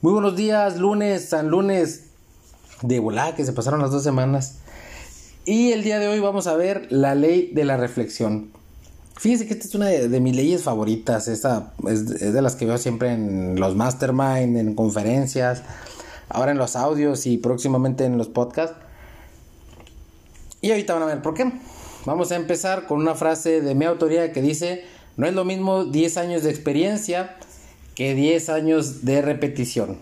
Muy buenos días, lunes, San Lunes de volá, que se pasaron las dos semanas. Y el día de hoy vamos a ver la ley de la reflexión. Fíjense que esta es una de, mis leyes favoritas. Esta es, de las que veo siempre en los mastermind, en conferencias, ahora en los audios y próximamente en los podcasts. Y ahorita van a ver por qué. Vamos a empezar con una frase de mi autoría que dice, no es lo mismo 10 años de experiencia que 10 años de repetición.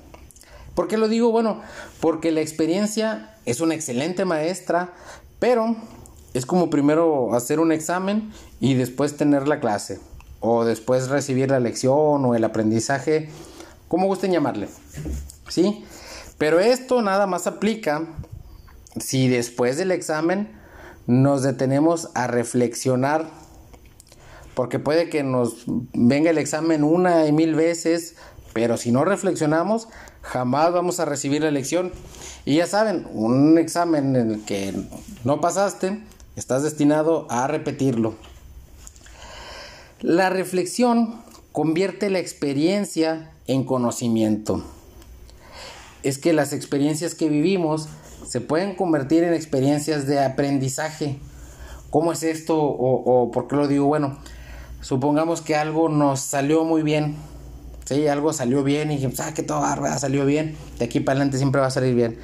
¿Por qué lo digo? Bueno, porque la experiencia es una excelente maestra, pero es como primero hacer un examen y después tener la clase, o después recibir la lección o el aprendizaje, como gusten llamarle. ¿Sí? Pero esto nada más aplica si después del examen nos detenemos a reflexionar porque puede que nos venga el examen una y mil veces, pero si no reflexionamos, jamás vamos a recibir la lección. Y ya saben, un examen en el que no pasaste, estás destinado a repetirlo. La reflexión convierte la experiencia en conocimiento. Es que las experiencias que vivimos se pueden convertir en experiencias de aprendizaje. ¿Cómo es esto? O, o por qué lo digo? Bueno, supongamos que algo nos salió muy bien, ¿sí? Algo salió bien y dijimos, ah, que todo salió bien, de aquí para adelante siempre va a salir bien.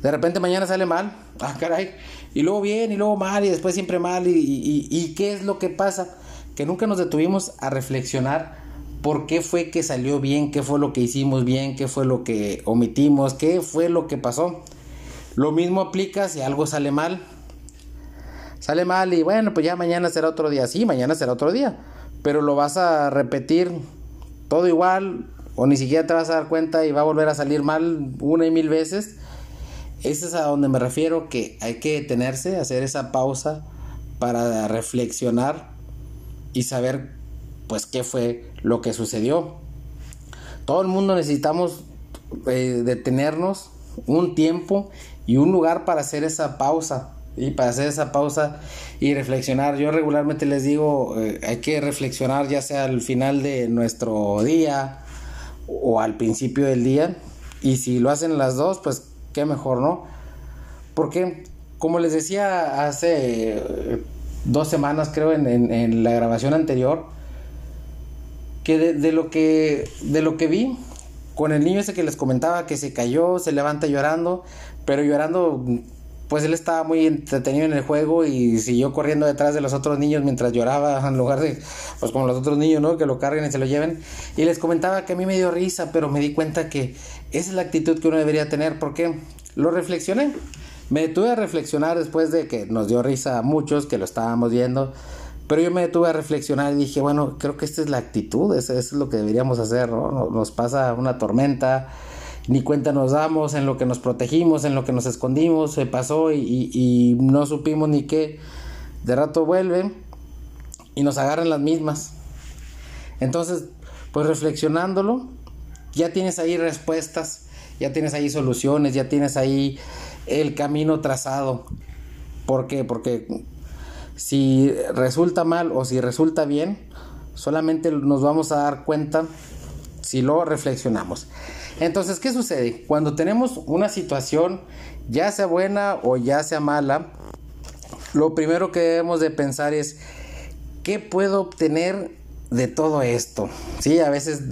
De repente mañana sale mal, ah, caray, y luego bien, y luego mal, y después siempre mal, y, y qué es lo que pasa? Que nunca nos detuvimos a reflexionar por qué fue que salió bien, qué fue lo que hicimos bien, qué fue lo que omitimos, qué fue lo que pasó. Lo mismo aplica si algo sale mal. Sale mal y bueno, pues ya mañana será otro día. Sí, mañana será otro día pero lo vas a repetir todo igual o ni siquiera te vas a dar cuenta y va a volver a salir mal una y mil veces. Ese es a donde me refiero que hay que detenerse, hacer esa pausa para reflexionar y saber pues qué fue lo que sucedió. Todo el mundo necesitamos eh, detenernos un tiempo y un lugar para hacer esa pausa y para hacer esa pausa y reflexionar. Yo regularmente les digo, eh, hay que reflexionar ya sea al final de nuestro día o al principio del día. Y si lo hacen las dos, pues qué mejor, ¿no? Porque, como les decía hace eh, dos semanas, creo, en, en, la grabación anterior, que de, de, lo que de lo que vi con el niño ese que les comentaba que se cayó, se levanta llorando, pero llorando pues él estaba muy entretenido en el juego y siguió corriendo detrás de los otros niños mientras lloraba en lugar de, pues como los otros niños, ¿no? Que lo carguen y se lo lleven. Y les comentaba que a mí me dio risa, pero me di cuenta que esa es la actitud que uno debería tener porque lo reflexioné. Me detuve a reflexionar después de que nos dio risa a muchos que lo estábamos viendo. Pero yo me detuve a reflexionar y dije, bueno, creo que esta es la actitud, eso, es lo que deberíamos hacer, ¿no? Nos pasa una tormenta, ni cuenta nos damos en lo que nos protegimos, en lo que nos escondimos, se pasó y, no supimos ni qué. De rato vuelve y nos agarran las mismas. Entonces, pues reflexionándolo, ya tienes ahí respuestas, ya tienes ahí soluciones, ya tienes ahí el camino trazado. ¿Por qué? Porque si resulta mal o si resulta bien, solamente nos vamos a dar cuenta si lo reflexionamos. Entonces, ¿qué sucede? Cuando tenemos una situación, ya sea buena o ya sea mala, lo primero que debemos de pensar es, ¿qué puedo obtener de todo esto? Sí, a veces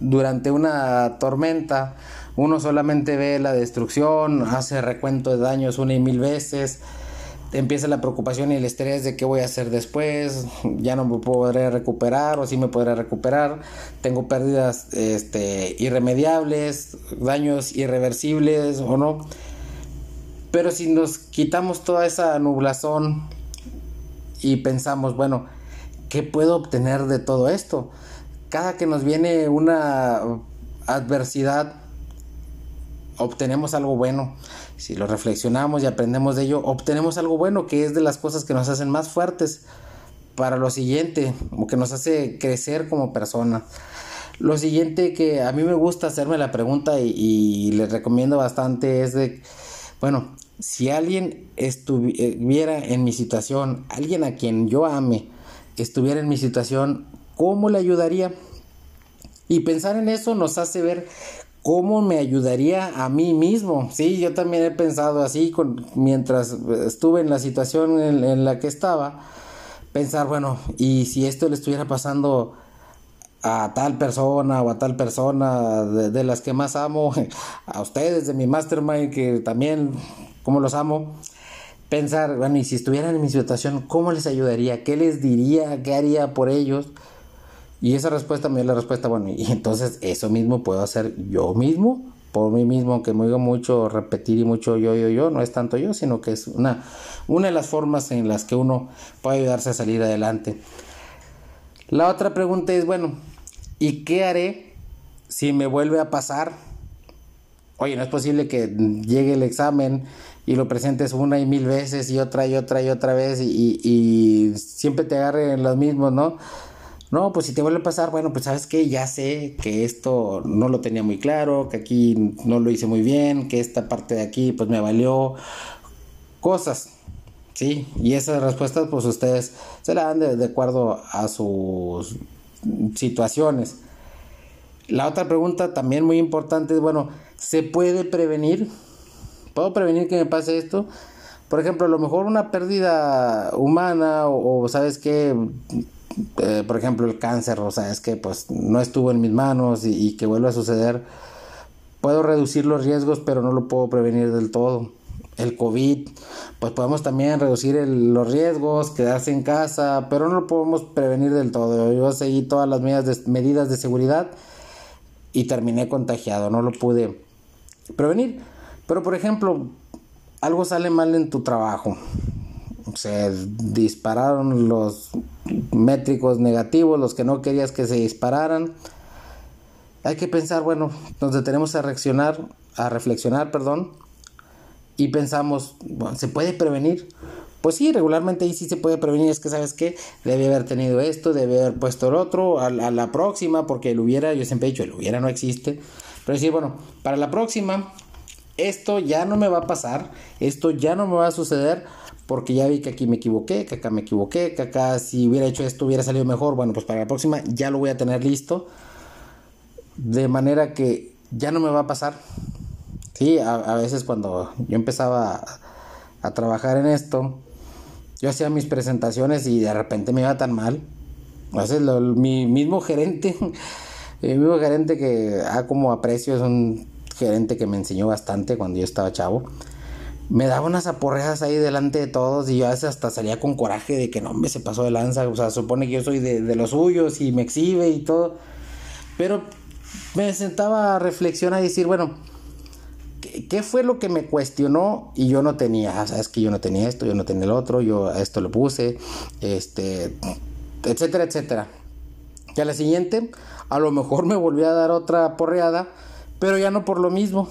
durante una tormenta uno solamente ve la destrucción, hace recuento de daños una y mil veces, empieza la preocupación y el estrés de qué voy a hacer después, ya no me podré recuperar o sí me podré recuperar, tengo pérdidas este, irremediables, daños irreversibles o no. Pero si nos quitamos toda esa nublazón y pensamos, bueno, ¿qué puedo obtener de todo esto? Cada que nos viene una adversidad, obtenemos algo bueno. Si lo reflexionamos y aprendemos de ello, obtenemos algo bueno que es de las cosas que nos hacen más fuertes para lo siguiente, o que nos hace crecer como persona. Lo siguiente que a mí me gusta hacerme la pregunta y, les recomiendo bastante es de, bueno, si alguien estuviera en mi situación, alguien a quien yo ame, estuviera en mi situación, ¿cómo le ayudaría? Y pensar en eso nos hace ver ¿Cómo me ayudaría a mí mismo? Sí, yo también he pensado así con, mientras estuve en la situación en, la que estaba. Pensar, bueno, y si esto le estuviera pasando a tal persona o a tal persona de, de, las que más amo, a ustedes de mi mastermind que también como los amo, pensar, bueno, y si estuvieran en mi situación, ¿cómo les ayudaría? ¿Qué les diría? ¿Qué haría por ellos? Y esa respuesta me dio la respuesta, bueno, y entonces eso mismo puedo hacer yo mismo, por mí mismo, aunque me digo mucho repetir y mucho yo, yo, yo, no es tanto yo, sino que es una, una de las formas en las que uno puede ayudarse a salir adelante. La otra pregunta es, bueno, ¿y qué haré si me vuelve a pasar? Oye, no es posible que llegue el examen y lo presentes una y mil veces y otra y otra y otra vez y, y, siempre te agarren los mismos, ¿no? No, pues si te vuelve a pasar, bueno, pues sabes que ya sé que esto no lo tenía muy claro, que aquí no lo hice muy bien, que esta parte de aquí pues me valió cosas, ¿sí? Y esas respuestas pues ustedes se las dan de, acuerdo a sus situaciones. La otra pregunta también muy importante es, bueno, ¿se puede prevenir? ¿Puedo prevenir que me pase esto? Por ejemplo, a lo mejor una pérdida humana o, o sabes qué eh, por ejemplo, el cáncer, o sea, es que pues no estuvo en mis manos y, que vuelva a suceder. Puedo reducir los riesgos, pero no lo puedo prevenir del todo. El COVID, pues podemos también reducir los riesgos, quedarse en casa, pero no lo podemos prevenir del todo. Yo seguí todas las medidas de, medidas de seguridad y terminé contagiado, no lo pude prevenir. Pero por ejemplo, algo sale mal en tu trabajo, se dispararon los métricos negativos, los que no querías que se dispararan. Hay que pensar, bueno, nos detenemos a reaccionar, a reflexionar, perdón, y pensamos, bueno, ¿se puede prevenir? Pues sí, regularmente ahí sí se puede prevenir, es que sabes que debe haber tenido esto, debe haber puesto el otro, a, la próxima, porque el hubiera, yo siempre he dicho, el hubiera no existe, pero decir, bueno, para la próxima, esto ya no me va a pasar, esto ya no me va a suceder, porque ya vi que aquí me equivoqué, que acá me equivoqué, que acá si hubiera hecho esto hubiera salido mejor, bueno, pues para la próxima ya lo voy a tener listo, de manera que ya no me va a pasar. Sí, a, veces cuando yo empezaba a, trabajar en esto, yo hacía mis presentaciones y de repente me iba tan mal. A veces mi mismo gerente, mi mismo gerente que ah, como aprecio, es un gerente que me enseñó bastante cuando yo estaba chavo me daba unas aporreas ahí delante de todos y yo a veces hasta salía con coraje de que no me se pasó de lanza, o sea, supone que yo soy de, de los suyos y me exhibe y todo, pero me sentaba a reflexionar y decir, bueno, ¿qué, fue lo que me cuestionó y yo no tenía? Sabes que yo no tenía esto, yo no tenía el otro, yo a esto lo puse, este, etcétera, etcétera. Y a la siguiente, a lo mejor me volví a dar otra porreada, pero ya no por lo mismo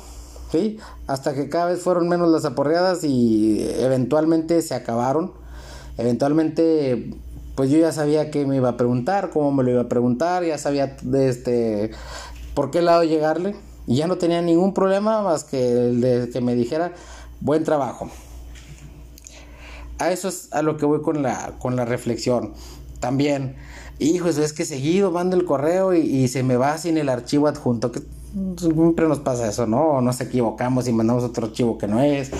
Hasta que cada vez fueron menos las aporreadas y eventualmente se acabaron. Eventualmente, pues yo ya sabía qué me iba a preguntar, cómo me lo iba a preguntar, ya sabía este, por qué lado llegarle. Y ya no tenía ningún problema más que el de que me dijera, buen trabajo. A eso es a lo que voy con la, con la reflexión. También, hijos, es que seguido mando el correo y, se me va sin el archivo adjunto. Siempre nos pasa eso, ¿no? nos equivocamos y mandamos otro archivo que no es.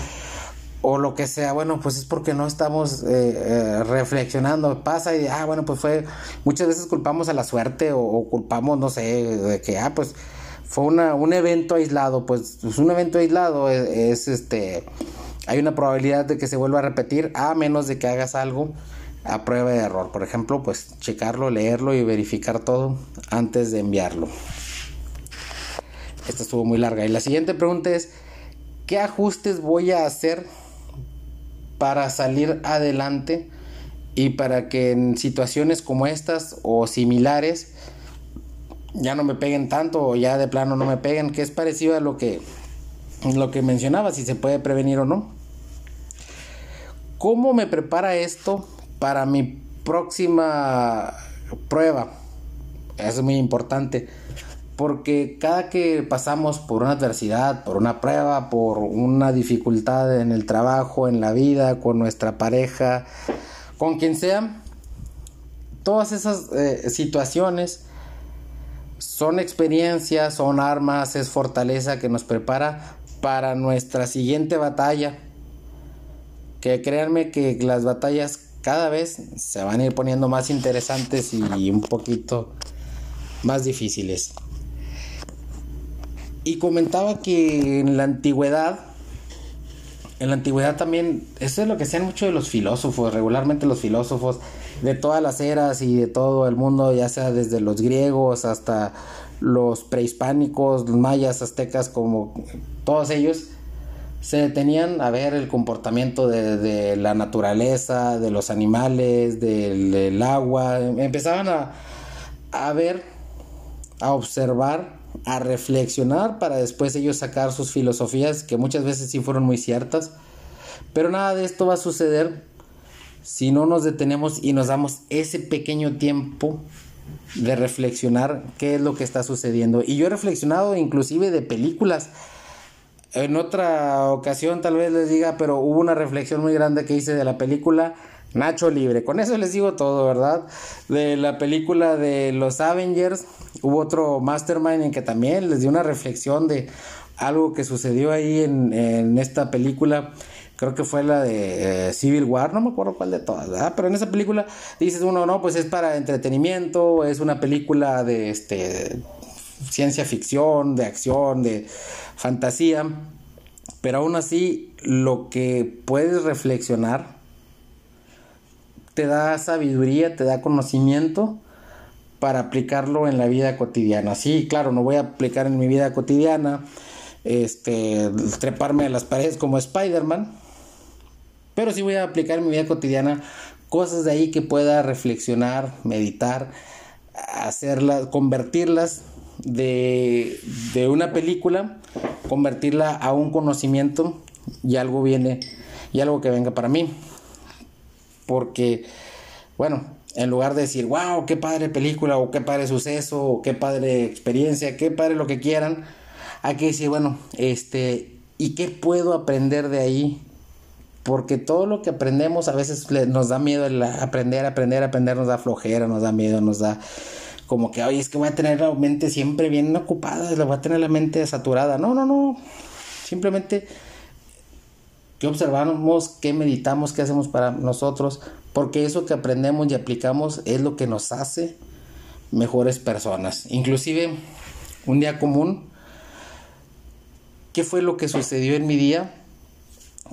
O lo que sea, bueno, pues es porque no estamos eh, eh, reflexionando. Pasa y, ah, bueno, pues fue. Muchas veces culpamos a la suerte o, culpamos, no sé, de que, ah, pues fue una, un evento aislado. Pues, pues un evento aislado es, este. Hay una probabilidad de que se vuelva a repetir, a menos de que hagas algo a prueba de error. Por ejemplo, pues checarlo, leerlo y verificar todo antes de enviarlo. Esta estuvo muy larga. Y la siguiente pregunta es, ¿qué ajustes voy a hacer para salir adelante y para que en situaciones como estas o similares ya no me peguen tanto o ya de plano no me peguen? Que es parecido a lo que, lo que mencionaba, si se puede prevenir o no. ¿Cómo me prepara esto para mi próxima prueba? Es muy importante porque cada que pasamos por una adversidad, por una prueba, por una dificultad en el trabajo, en la vida, con nuestra pareja, con quien sea, todas esas eh, situaciones son experiencias, son armas, es fortaleza que nos prepara para nuestra siguiente batalla. Que créanme que las batallas cada vez se van a ir poniendo más interesantes y un poquito más difíciles. Y comentaba que en la antigüedad, en la antigüedad también, eso es lo que sean mucho de los filósofos, regularmente los filósofos de todas las eras y de todo el mundo, ya sea desde los griegos hasta los prehispánicos, los mayas, aztecas, como todos ellos, se detenían a ver el comportamiento de, la naturaleza, de los animales, del, agua, empezaban a, a ver, a observar, a reflexionar para después ellos sacar sus filosofías, que muchas veces sí fueron muy ciertas, pero nada de esto va a suceder si no nos detenemos y nos damos ese pequeño tiempo de reflexionar qué es lo que está sucediendo. Y yo he reflexionado inclusive de películas. En otra ocasión tal vez les diga, pero hubo una reflexión muy grande que hice de la película Nacho Libre. Con eso les digo todo, ¿verdad? De la película de los Avengers, hubo otro Mastermind en que también les di una reflexión de algo que sucedió ahí en, en esta película creo que fue la de eh, Civil War, no me acuerdo cuál de todas, ¿verdad? Pero en esa película dices uno, no, pues es para entretenimiento, es una película de este ciencia ficción, de acción, de fantasía, pero aún así lo que puedes reflexionar te da sabiduría, te da conocimiento para aplicarlo en la vida cotidiana. Sí, claro, no voy a aplicar en mi vida cotidiana este treparme a las paredes como Spider-Man, pero sí voy a aplicar en mi vida cotidiana cosas de ahí que pueda reflexionar, meditar, hacerlas, convertirlas de, de una película, convertirla a un conocimiento y algo viene, y algo que venga para mí. Porque, bueno, en lugar de decir, wow, qué padre película, o qué padre suceso, o qué padre experiencia, qué padre lo que quieran, hay que decir, bueno, este, ¿y qué puedo aprender de ahí porque todo lo que aprendemos a veces nos da miedo el aprender, aprender, aprender, nos da flojera, nos da miedo, nos da como que, oye, es que voy a tener la mente siempre bien ocupada, voy a tener la mente saturada. No, no, no. Simplemente que observamos, que meditamos, qué hacemos para nosotros, porque eso que aprendemos y aplicamos es lo que nos hace mejores personas. Inclusive, un día común, ¿qué fue lo que sucedió en mi día?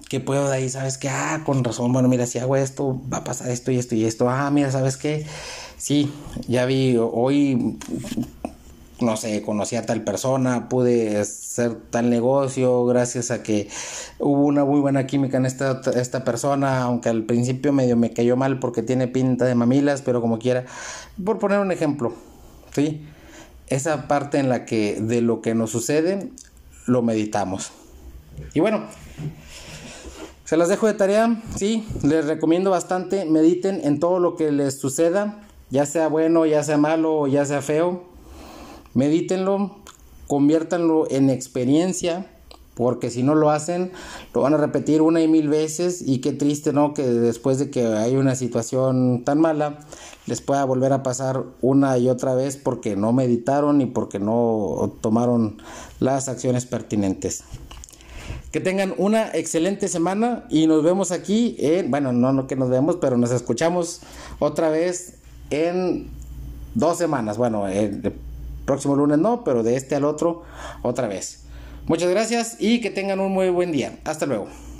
que puedo de ahí, sabes que, ah, con razón, bueno, mira, si hago esto, va a pasar esto y esto y esto, ah, mira, sabes que, sí, ya vi, hoy, no sé, conocí a tal persona, pude hacer tal negocio gracias a que hubo una muy buena química en esta, esta persona, aunque al principio medio me cayó mal porque tiene pinta de mamilas, pero como quiera, por poner un ejemplo, ¿sí? Esa parte en la que de lo que nos sucede, lo meditamos. Y bueno, se las dejo de tarea, sí, les recomiendo bastante, mediten en todo lo que les suceda, ya sea bueno, ya sea malo ya sea feo. Medítenlo, conviértanlo en experiencia, porque si no lo hacen, lo van a repetir una y mil veces y qué triste, ¿no? Que después de que hay una situación tan mala, les pueda volver a pasar una y otra vez porque no meditaron y porque no tomaron las acciones pertinentes. Que tengan una excelente semana y nos vemos aquí en, bueno, no, no que nos vemos, pero nos escuchamos otra vez en dos semanas. Bueno, el próximo lunes no, pero de este al otro otra vez. Muchas gracias y que tengan un muy buen día. Hasta luego.